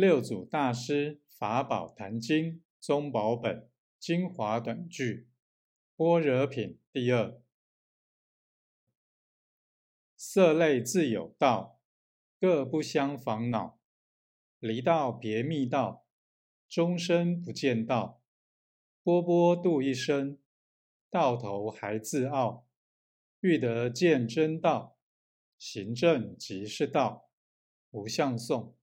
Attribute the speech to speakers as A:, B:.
A: 六祖大师《法宝坛经》宗宝本精华短句，般若品第二。色类自有道，各不相烦恼。离道别密道，终身不见道。波波度一生，到头还自傲。欲得见真道，行正即是道。无相送。